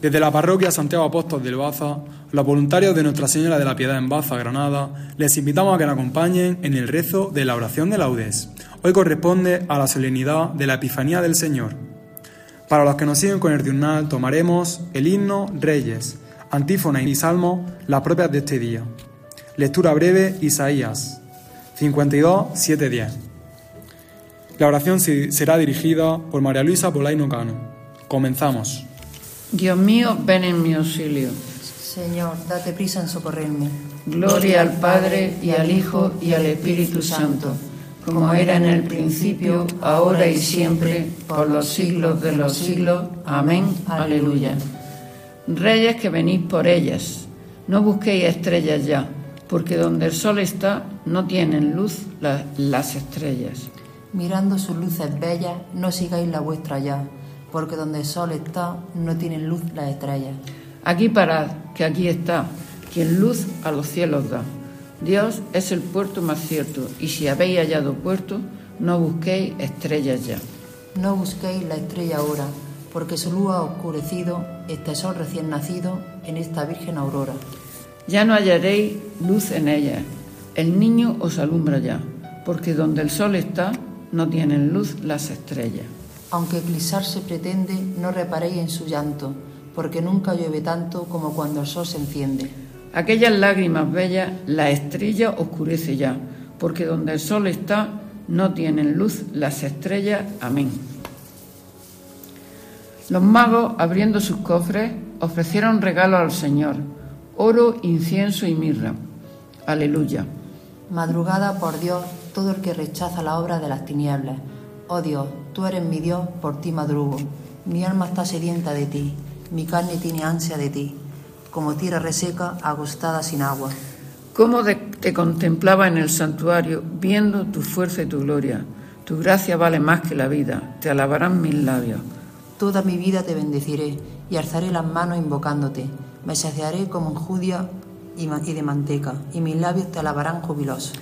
Desde la parroquia Santiago Apóstol del Baza, los voluntarios de Nuestra Señora de la Piedad en Baza, Granada, les invitamos a que nos acompañen en el rezo de la oración de laudes. Hoy corresponde a la solemnidad de la Epifanía del Señor. Para los que nos siguen con el diurnal, tomaremos el himno Reyes, antífona y salmo, las propias de este día. Lectura breve, Isaías 52, 7, 10. La oración será dirigida por María Luisa Polaino Cano. Comenzamos. Dios mío, ven en mi auxilio. Señor, date prisa en socorrerme. Gloria al Padre y al Hijo y al Espíritu Santo, como era en el principio, ahora y siempre, por los siglos de los siglos. Amén. Aleluya. Reyes que venís por ellas, no busquéis estrellas ya, porque donde el sol está no tienen luz las estrellas. Mirando sus luces bellas, no sigáis la vuestra ya porque donde el sol está no tienen luz las estrellas. Aquí parad, que aquí está, quien luz a los cielos da. Dios es el puerto más cierto, y si habéis hallado puerto, no busquéis estrellas ya. No busquéis la estrella ahora, porque su luz ha oscurecido este sol recién nacido en esta virgen aurora. Ya no hallaréis luz en ella, el niño os alumbra ya, porque donde el sol está, no tienen luz las estrellas. Aunque eclipsarse pretende, no reparéis en su llanto, porque nunca llueve tanto como cuando el sol se enciende. Aquellas lágrimas bellas, la estrella oscurece ya, porque donde el sol está, no tienen luz las estrellas. Amén. Los magos, abriendo sus cofres, ofrecieron regalos al Señor, oro, incienso y mirra. Aleluya. Madrugada por Dios, todo el que rechaza la obra de las tinieblas Oh Dios, tú eres mi Dios, por ti madrugo. Mi alma está sedienta de ti, mi carne tiene ansia de ti, como tierra reseca, agostada sin agua. ¿Cómo te contemplaba en el santuario, viendo tu fuerza y tu gloria? Tu gracia vale más que la vida, te alabarán mis labios. Toda mi vida te bendeciré y alzaré las manos invocándote. Me saciaré como en judia y de manteca, y mis labios te alabarán jubilosos.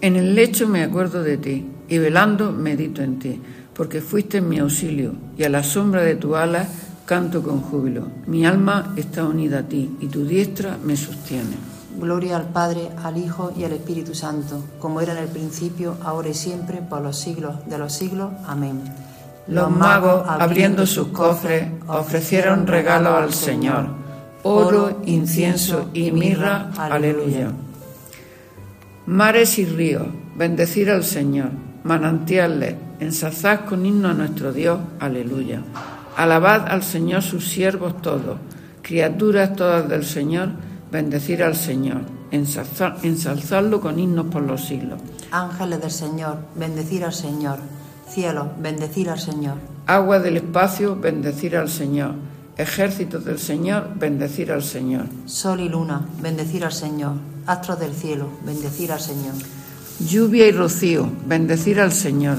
En el lecho me acuerdo de ti, y velando medito en ti, porque fuiste mi auxilio, y a la sombra de tu ala canto con júbilo. Mi alma está unida a ti, y tu diestra me sostiene. Gloria al Padre, al Hijo y al Espíritu Santo, como era en el principio, ahora y siempre, por los siglos de los siglos. Amén. Los magos, abriendo sus cofres, ofrecieron regalos al Señor, oro, incienso y mirra. Aleluya. Mares y ríos, bendecir al Señor. Manantiales, ensalzad con himno a nuestro Dios. Aleluya. Alabad al Señor sus siervos todos. Criaturas todas del Señor, bendecir al Señor. ensalzadlo con himnos por los siglos. Ángeles del Señor, bendecir al Señor. Cielos, bendecir al Señor. Agua del espacio, bendecir al Señor. Ejércitos del Señor, bendecir al Señor. Sol y luna, bendecir al Señor astros del cielo, bendecir al Señor. Lluvia y rocío, bendecir al Señor.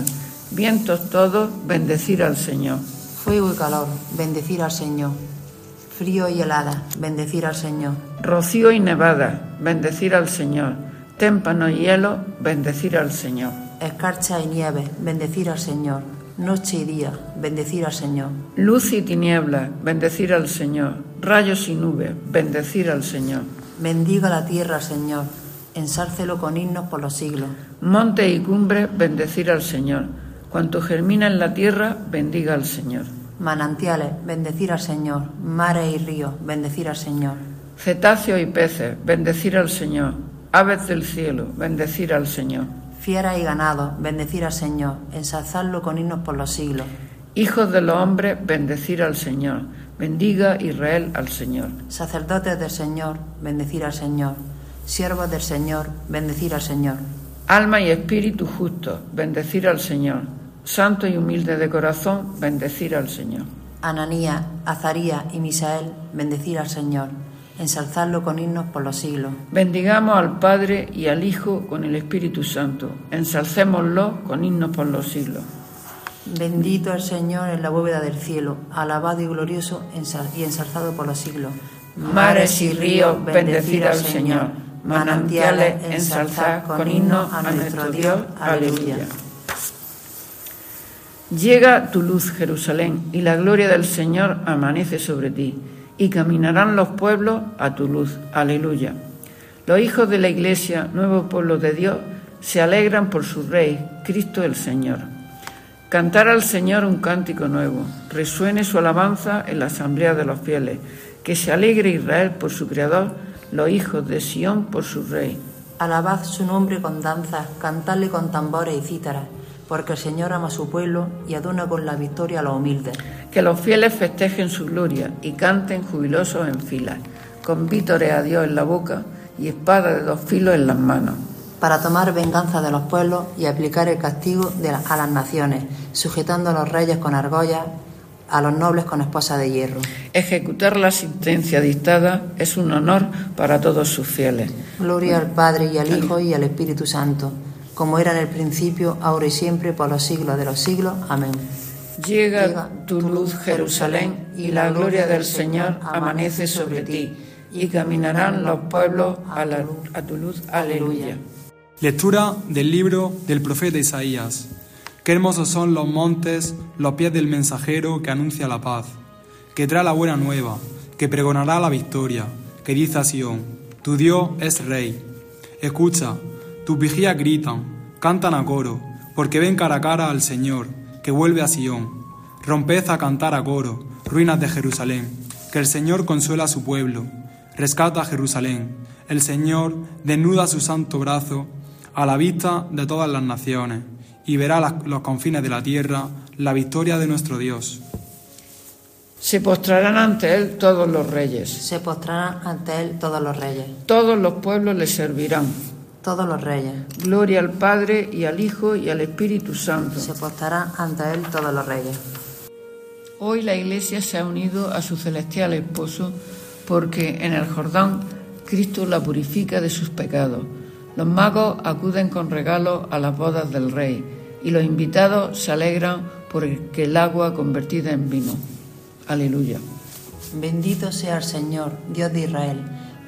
Vientos todos, bendecir al Señor. Fuego y calor, bendecir al Señor. Frío y helada, bendecir al Señor. Rocío y nevada, bendecir al Señor. Témpano y hielo, bendecir al Señor. Escarcha y nieve, bendecir al Señor. Noche y día, bendecir al Señor. Luz y tiniebla, bendecir al Señor. Rayos y nubes, bendecir al Señor. Bendiga la tierra, Señor, ensárcelo con himnos por los siglos. Monte y cumbre, bendecir al Señor. Cuanto germina en la tierra, bendiga al Señor. Manantiales, bendecir al Señor. Mares y ríos, bendecir al Señor. Cetáceos y peces, bendecir al Señor. Aves del cielo, bendecir al Señor. Fieras y ganados, bendecir al Señor. Ensalzarlo con himnos por los siglos. Hijos de los hombres, bendecir al Señor Bendiga Israel al Señor. Sacerdotes del Señor, bendecir al Señor. Siervos del Señor, bendecir al Señor. Alma y espíritu justo, bendecir al Señor. Santo y humilde de corazón, bendecir al Señor. Ananías, Azarías y Misael, bendecir al Señor, ensalzarlo con himnos por los siglos. Bendigamos al Padre y al Hijo con el Espíritu Santo, ensalcémoslo con himnos por los siglos. Bendito el Señor en la bóveda del cielo, alabado y glorioso y ensalzado por los siglos. Mares y ríos, bendecir al Señor. Manantiales, ensalzar con himnos a nuestro Dios. Aleluya. Llega tu luz, Jerusalén, y la gloria del Señor amanece sobre ti, y caminarán los pueblos a tu luz. Aleluya. Los hijos de la Iglesia, nuevo pueblo de Dios, se alegran por su Rey, Cristo el Señor. Cantar al Señor un cántico nuevo, resuene su alabanza en la asamblea de los fieles, que se alegre Israel por su Creador, los hijos de Sión por su Rey. Alabad su nombre con danzas, cantadle con tambores y cítaras porque el Señor ama a su pueblo y aduna con la victoria a los humildes. Que los fieles festejen su gloria y canten jubilosos en filas, con vítores a Dios en la boca y espada de dos filos en las manos. Para tomar venganza de los pueblos y aplicar el castigo a las naciones, sujetando a los reyes con argollas, a los nobles con esposa de hierro. Ejecutar la sentencia dictada es un honor para todos sus fieles. Gloria al Padre y al Hijo y al Espíritu Santo como era en el principio, ahora y siempre, por los siglos de los siglos. Amén. Llega, tu luz, Jerusalén, y la gloria del Señor amanece sobre ti, y caminarán los pueblos a, a tu luz. Aleluya. Lectura del libro del profeta Isaías. Qué hermosos son los montes, los pies del mensajero que anuncia la paz, que trae la buena nueva, que pregonará la victoria, que dice a Sión, tu Dios es rey. Escucha, tus vigías gritan, cantan a coro, porque ven cara a cara al Señor, que vuelve a Sión. Romped a cantar a coro, ruinas de Jerusalén, que el Señor consuela a su pueblo, rescata a Jerusalén. El Señor desnuda su santo brazo a la vista de todas las naciones, y verá los confines de la tierra la victoria de nuestro Dios. Se postrarán ante él todos los reyes. Se postrarán ante él todos los reyes. Todos los pueblos le servirán todos los reyes. Gloria al Padre y al Hijo y al Espíritu Santo. Se postarán ante Él todos los reyes. Hoy la Iglesia se ha unido a su celestial esposo porque en el Jordán Cristo la purifica de sus pecados. Los magos acuden con regalos a las bodas del Rey y los invitados se alegran porque el agua convertida en vino. Aleluya. Bendito sea el Señor, Dios de Israel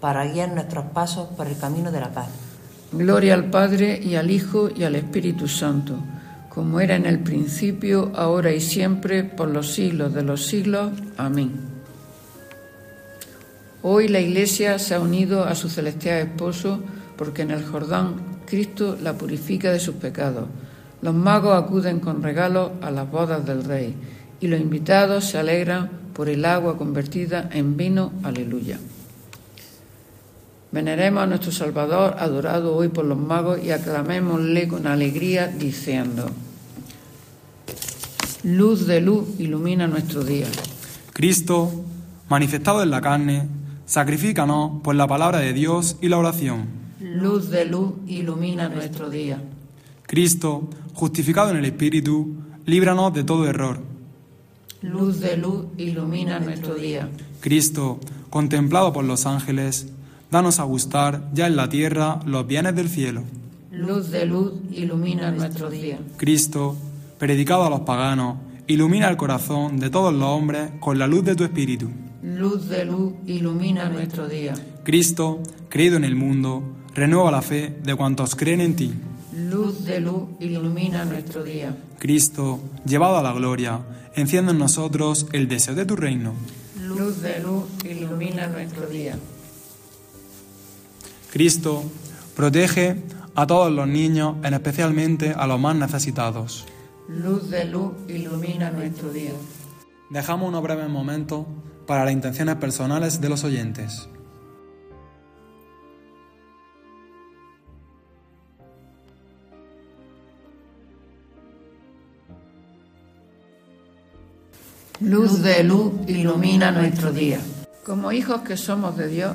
para guiar nuestros pasos por el camino de la paz. Gloria al Padre y al Hijo y al Espíritu Santo, como era en el principio, ahora y siempre, por los siglos de los siglos. Amén. Hoy la Iglesia se ha unido a su celestial esposo porque en el Jordán Cristo la purifica de sus pecados. Los magos acuden con regalos a las bodas del Rey y los invitados se alegran por el agua convertida en vino. Aleluya. Veneremos a nuestro Salvador, adorado hoy por los magos, y aclamémosle con alegría, diciendo, Luz de luz ilumina nuestro día. Cristo, manifestado en la carne, sacrifícanos por la palabra de Dios y la oración. Luz de luz ilumina nuestro día. Cristo, justificado en el Espíritu, líbranos de todo error. Luz de luz ilumina nuestro día. Cristo, contemplado por los ángeles, Danos a gustar ya en la tierra los bienes del cielo. Luz de luz, ilumina nuestro día. Cristo, predicado a los paganos, ilumina el corazón de todos los hombres con la luz de tu espíritu. Luz de luz, ilumina nuestro día. Cristo, creído en el mundo, renueva la fe de cuantos creen en ti. Luz de luz, ilumina nuestro día. Cristo, llevado a la gloria, enciende en nosotros el deseo de tu reino. Luz de luz, ilumina nuestro día. Cristo, protege a todos los niños, en especialmente a los más necesitados. Luz de luz, ilumina nuestro día. Dejamos unos breves momentos para las intenciones personales de los oyentes. Luz de luz, ilumina nuestro día. Como hijos que somos de Dios,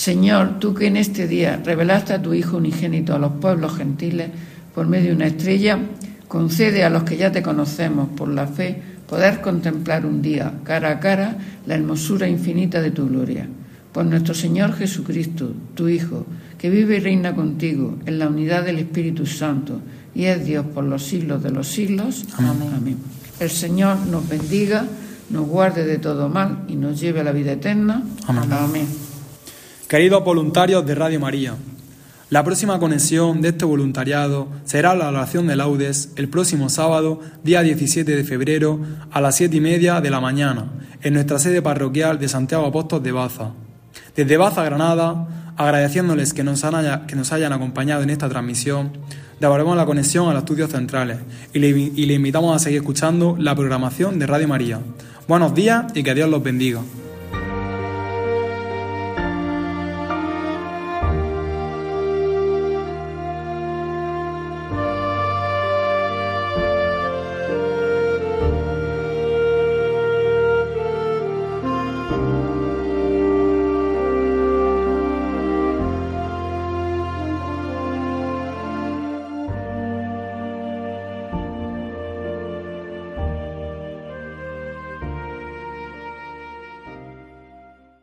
Señor, tú que en este día revelaste a tu Hijo unigénito a los pueblos gentiles por medio de una estrella, concede a los que ya te conocemos por la fe poder contemplar un día, cara a cara, la hermosura infinita de tu gloria. Por nuestro Señor Jesucristo, tu Hijo, que vive y reina contigo en la unidad del Espíritu Santo y es Dios por los siglos de los siglos. Amén. El Señor nos bendiga, nos guarde de todo mal y nos lleve a la vida eterna. Amén. Amén. Queridos voluntarios de Radio María, la próxima conexión de este voluntariado será la oración de laudes el próximo sábado, día 17 de febrero, a las 7 y media de la mañana, en nuestra sede parroquial de Santiago Apóstol de Baza. Desde Baza, Granada, agradeciéndoles que nos, hayan acompañado en esta transmisión, devolvemos la conexión a los estudios centrales y le, y le invitamos a seguir escuchando la programación de Radio María. Buenos días y que Dios los bendiga.